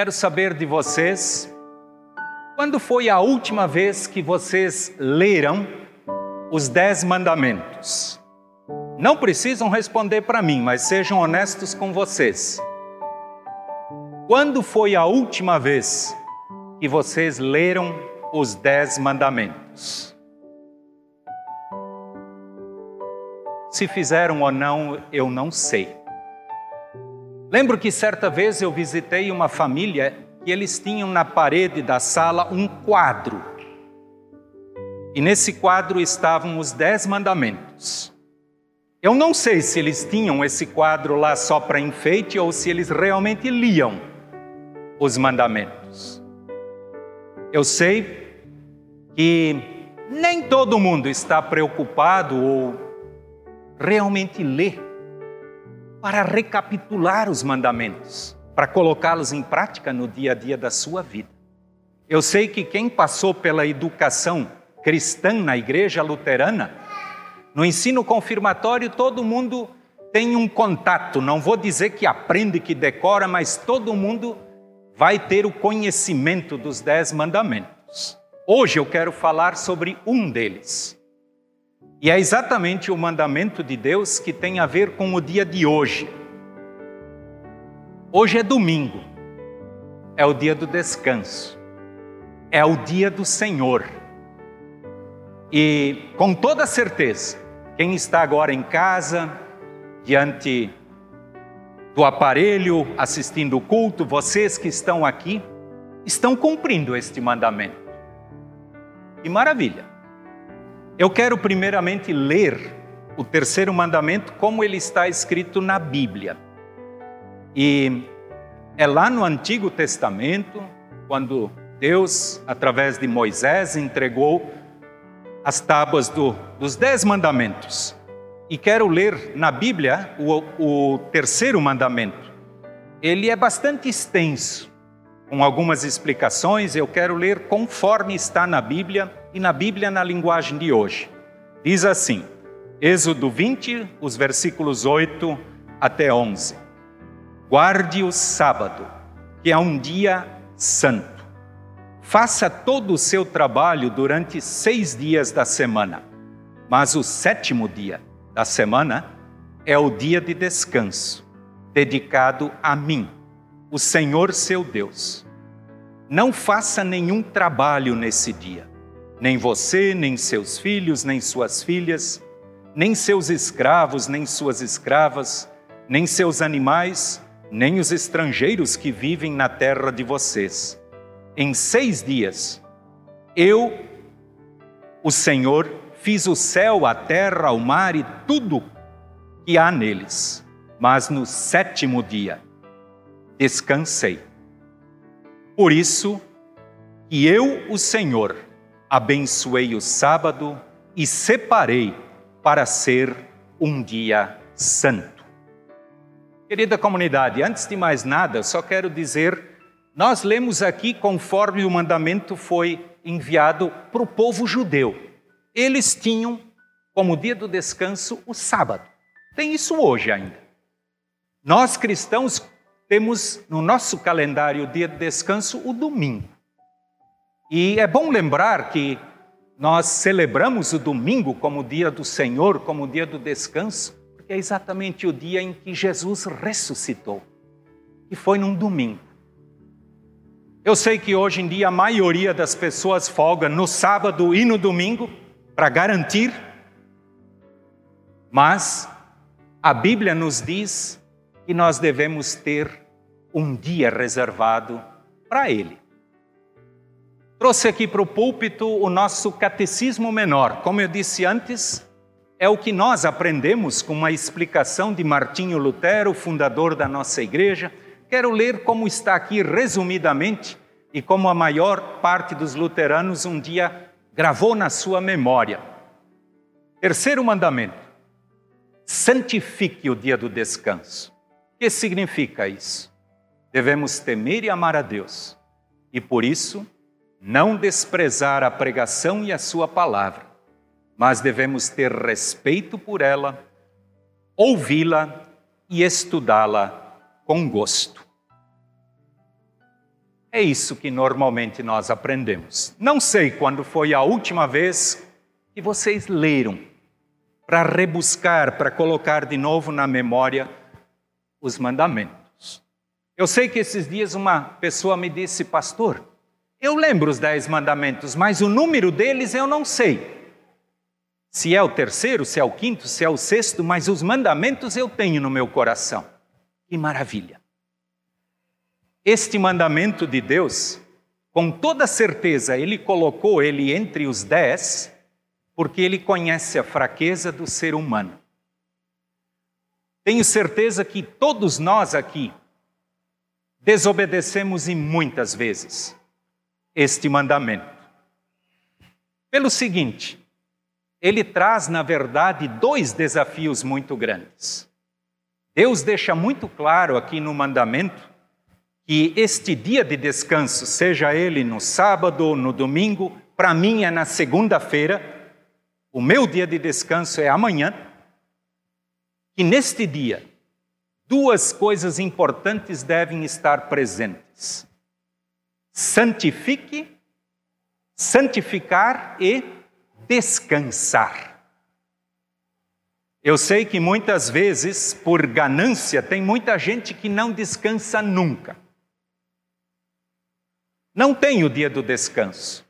Quero saber de vocês, quando foi a última vez que vocês leram os Dez Mandamentos? Não precisam responder para mim, mas sejam honestos com vocês. Quando foi a última vez que vocês leram os Dez Mandamentos? Se fizeram ou não, eu não sei. Lembro que certa vez eu visitei uma família e eles tinham na parede da sala um quadro. E nesse quadro estavam os Dez Mandamentos. Eu não sei se eles tinham esse quadro lá só para enfeite ou se eles realmente liam os mandamentos. Eu sei que nem todo mundo está preocupado ou realmente ler, para recapitular os mandamentos, para colocá-los em prática no dia a dia da sua vida. Eu sei que quem passou pela educação cristã na igreja luterana, no ensino confirmatório, todo mundo tem um contato, não vou dizer que aprende, que decora, mas todo mundo vai ter o conhecimento dos dez mandamentos. Hoje eu quero falar sobre um deles. E é exatamente o mandamento de Deus que tem a ver com o dia de hoje. Hoje é domingo, é o dia do descanso, é o dia do Senhor. E com toda certeza, quem está agora em casa, diante do aparelho, assistindo o culto, vocês que estão aqui, estão cumprindo este mandamento. Que maravilha! Eu quero primeiramente ler o terceiro mandamento como ele está escrito na Bíblia. E é lá no Antigo Testamento, quando Deus, através de Moisés, entregou as tábuas do, dos Dez Mandamentos. E quero ler na Bíblia o, o terceiro mandamento. Ele é bastante extenso, com algumas explicações. Eu quero ler conforme está na Bíblia e na Bíblia na linguagem de hoje. Diz assim, Êxodo 20, os versículos 8 até 11. Guarde o sábado, que é um dia santo. Faça todo o seu trabalho durante seis dias da semana, mas o sétimo dia da semana é o dia de descanso, dedicado a mim, o Senhor seu Deus. Não faça nenhum trabalho nesse dia nem você, nem seus filhos, nem suas filhas, nem seus escravos, nem suas escravas, nem seus animais, nem os estrangeiros que vivem na terra de vocês. Em seis dias, eu, o Senhor, fiz o céu, a terra, o mar e tudo que há neles. Mas no sétimo dia, descansei. Por isso que eu, o Senhor, abençoei o sábado e separei para ser um dia santo. Querida comunidade, antes de mais nada, só quero dizer, nós lemos aqui conforme o mandamento foi enviado para o povo judeu. Eles tinham como dia do descanso o sábado. Tem isso hoje ainda. Nós cristãos temos no nosso calendário o dia de descanso o domingo. E é bom lembrar que nós celebramos o domingo como o dia do Senhor, como o dia do descanso, porque é exatamente o dia em que Jesus ressuscitou. E foi num domingo. Eu sei que hoje em dia a maioria das pessoas folga no sábado e no domingo para garantir, mas a Bíblia nos diz que nós devemos ter um dia reservado para Ele. Trouxe aqui para o púlpito o nosso catecismo menor. Como eu disse antes, é o que nós aprendemos com uma explicação de Martinho Lutero, fundador da nossa igreja. Quero ler como está aqui resumidamente e como a maior parte dos luteranos um dia gravou na sua memória. Terceiro mandamento: santifique o dia do descanso. O que significa isso? Devemos temer e amar a Deus e por isso não desprezar a pregação e a sua palavra, mas devemos ter respeito por ela, ouvi-la e estudá-la com gosto. É isso que normalmente nós aprendemos. Não sei quando foi a última vez que vocês leram para rebuscar, para colocar de novo na memória os mandamentos. Eu sei que esses dias uma pessoa me disse, pastor, eu lembro os dez mandamentos, mas o número deles eu não sei. Se é o terceiro, se é o quinto, se é o sexto, mas os mandamentos eu tenho no meu coração. Que maravilha! Este mandamento de Deus, com toda certeza, Ele colocou ele entre os dez, porque Ele conhece a fraqueza do ser humano. Tenho certeza que todos nós aqui desobedecemos e muitas vezes este mandamento. Pelo seguinte, ele traz, na verdade, dois desafios muito grandes. Deus deixa muito claro aqui no mandamento que este dia de descanso, seja ele no sábado ou no domingo, para mim é na segunda-feira, o meu dia de descanso é amanhã, que neste dia duas coisas importantes devem estar presentes: santifique, santificar e descansar. Eu sei que muitas vezes, por ganância, tem muita gente que não descansa nunca. Não tem o dia do descanso.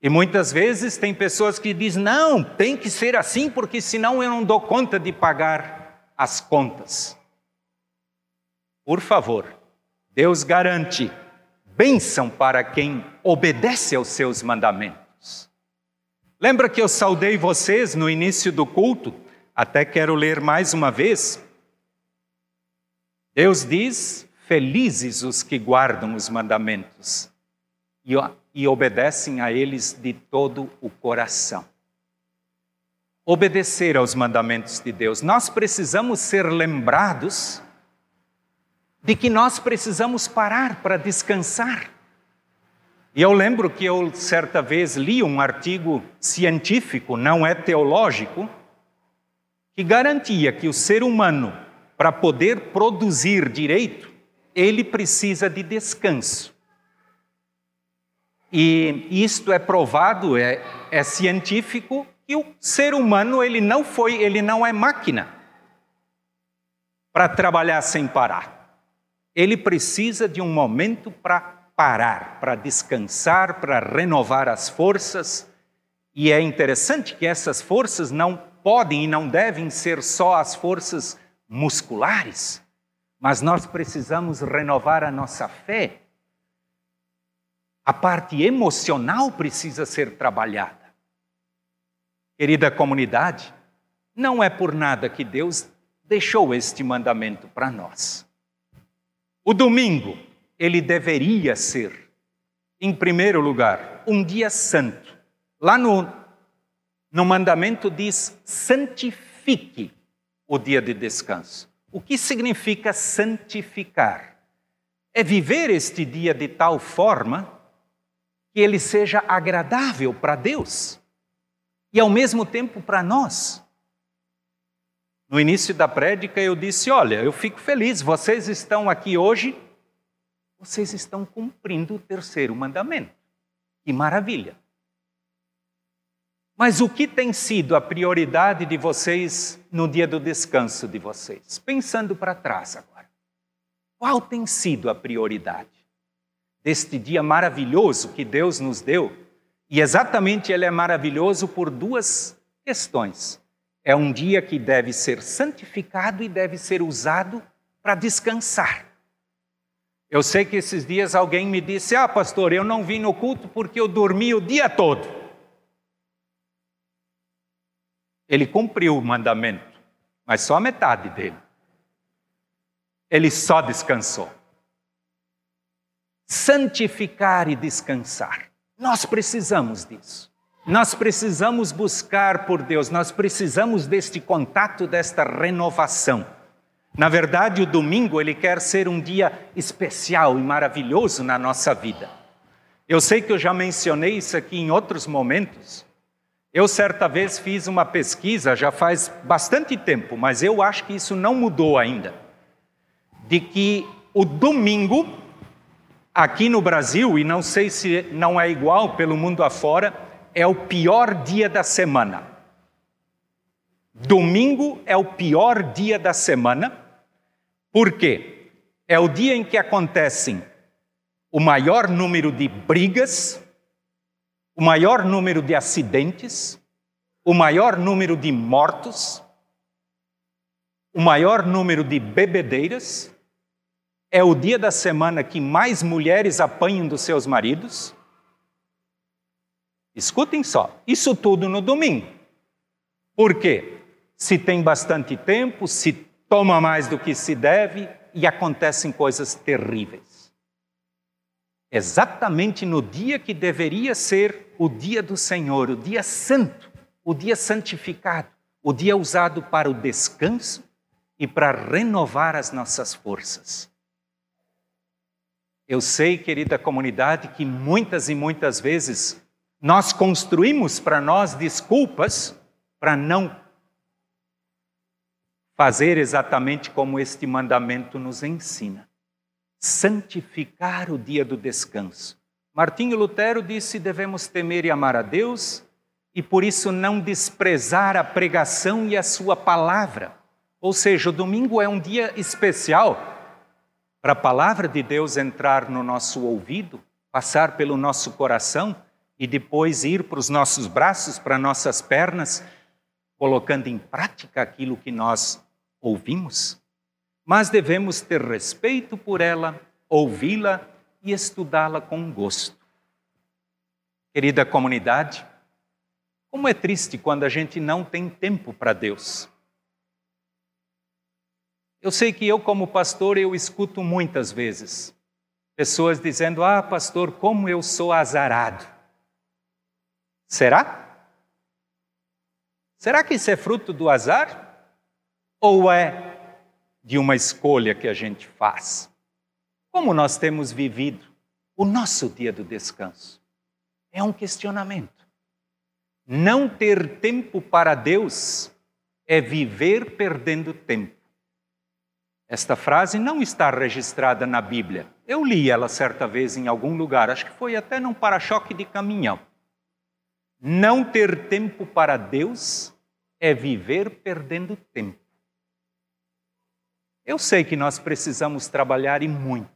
E muitas vezes tem pessoas que dizem: não, tem que ser assim, porque senão eu não dou conta de pagar as contas. Por favor, Deus garante bênção para quem obedece aos seus mandamentos. Lembra que eu saudei vocês no início do culto? Até quero ler mais uma vez. Deus diz: Felizes os que guardam os mandamentos e, e obedecem a eles de todo o coração. Obedecer aos mandamentos de Deus. Nós precisamos ser lembrados de que nós precisamos parar para descansar. E eu lembro que eu certa vez li um artigo científico, não é teológico, que garantia que o ser humano, para poder produzir direito, ele precisa de descanso. E isto é provado, é, é científico, que o ser humano ele não foi, ele não é máquina para trabalhar sem parar ele precisa de um momento para parar, para descansar, para renovar as forças. E é interessante que essas forças não podem e não devem ser só as forças musculares, mas nós precisamos renovar a nossa fé. A parte emocional precisa ser trabalhada. Querida comunidade, não é por nada que Deus deixou este mandamento para nós. O domingo, ele deveria ser, em primeiro lugar, um dia santo. Lá no, no mandamento diz: santifique o dia de descanso. O que significa santificar? É viver este dia de tal forma que ele seja agradável para Deus e ao mesmo tempo para nós. No início da prédica eu disse: Olha, eu fico feliz, vocês estão aqui hoje, vocês estão cumprindo o terceiro mandamento. Que maravilha! Mas o que tem sido a prioridade de vocês no dia do descanso de vocês? Pensando para trás agora. Qual tem sido a prioridade deste dia maravilhoso que Deus nos deu? E exatamente ele é maravilhoso por duas questões. É um dia que deve ser santificado e deve ser usado para descansar. Eu sei que esses dias alguém me disse: Ah, pastor, eu não vim no culto porque eu dormi o dia todo. Ele cumpriu o mandamento, mas só a metade dele. Ele só descansou. Santificar e descansar. Nós precisamos disso. Nós precisamos buscar por Deus, nós precisamos deste contato, desta renovação. Na verdade, o domingo ele quer ser um dia especial e maravilhoso na nossa vida. Eu sei que eu já mencionei isso aqui em outros momentos. Eu certa vez fiz uma pesquisa, já faz bastante tempo, mas eu acho que isso não mudou ainda. De que o domingo Aqui no Brasil, e não sei se não é igual pelo mundo afora, é o pior dia da semana. Domingo é o pior dia da semana, por quê? É o dia em que acontecem o maior número de brigas, o maior número de acidentes, o maior número de mortos, o maior número de bebedeiras, é o dia da semana que mais mulheres apanham dos seus maridos. Escutem só, isso tudo no domingo. Por quê? Se tem bastante tempo, se toma mais do que se deve e acontecem coisas terríveis. Exatamente no dia que deveria ser o dia do Senhor, o dia santo, o dia santificado, o dia usado para o descanso e para renovar as nossas forças. Eu sei, querida comunidade, que muitas e muitas vezes nós construímos para nós desculpas para não fazer exatamente como este mandamento nos ensina. Santificar o dia do descanso. Martinho Lutero disse: devemos temer e amar a Deus e por isso não desprezar a pregação e a sua palavra. Ou seja, o domingo é um dia especial para a palavra de Deus entrar no nosso ouvido, passar pelo nosso coração e depois ir para os nossos braços, para nossas pernas, colocando em prática aquilo que nós ouvimos. Mas devemos ter respeito por ela, ouvi-la e estudá-la com gosto. Querida comunidade, como é triste quando a gente não tem tempo para Deus. Eu sei que eu, como pastor, eu escuto muitas vezes pessoas dizendo: Ah, pastor, como eu sou azarado. Será? Será que isso é fruto do azar? Ou é de uma escolha que a gente faz? Como nós temos vivido o nosso dia do descanso? É um questionamento. Não ter tempo para Deus é viver perdendo tempo. Esta frase não está registrada na Bíblia. Eu li ela certa vez em algum lugar, acho que foi até num para-choque de caminhão. Não ter tempo para Deus é viver perdendo tempo. Eu sei que nós precisamos trabalhar e muito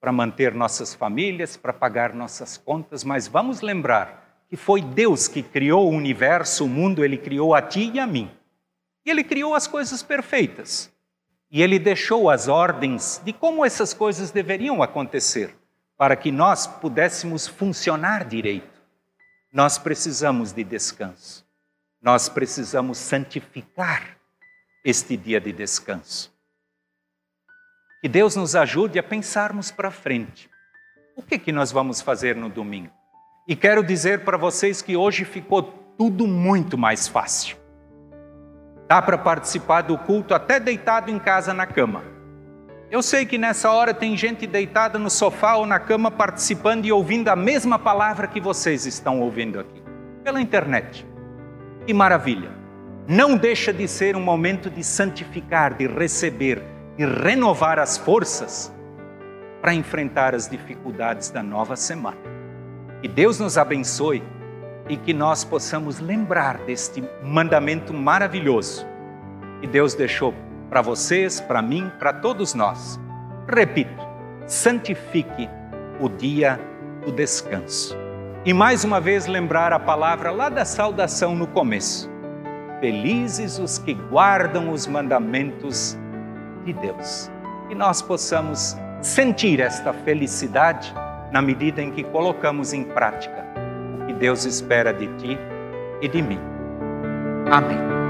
para manter nossas famílias, para pagar nossas contas, mas vamos lembrar que foi Deus que criou o universo, o mundo, ele criou a ti e a mim. E ele criou as coisas perfeitas. E ele deixou as ordens de como essas coisas deveriam acontecer, para que nós pudéssemos funcionar direito. Nós precisamos de descanso. Nós precisamos santificar este dia de descanso. Que Deus nos ajude a pensarmos para frente. O que, que nós vamos fazer no domingo? E quero dizer para vocês que hoje ficou tudo muito mais fácil. Dá para participar do culto até deitado em casa na cama. Eu sei que nessa hora tem gente deitada no sofá ou na cama participando e ouvindo a mesma palavra que vocês estão ouvindo aqui, pela internet. Que maravilha! Não deixa de ser um momento de santificar, de receber, de renovar as forças para enfrentar as dificuldades da nova semana. Que Deus nos abençoe e que nós possamos lembrar deste mandamento maravilhoso que Deus deixou para vocês, para mim, para todos nós. Repito, santifique o dia do descanso. E mais uma vez lembrar a palavra lá da saudação no começo. Felizes os que guardam os mandamentos de Deus. Que nós possamos sentir esta felicidade na medida em que colocamos em prática Deus espera de ti e de mim. Amém.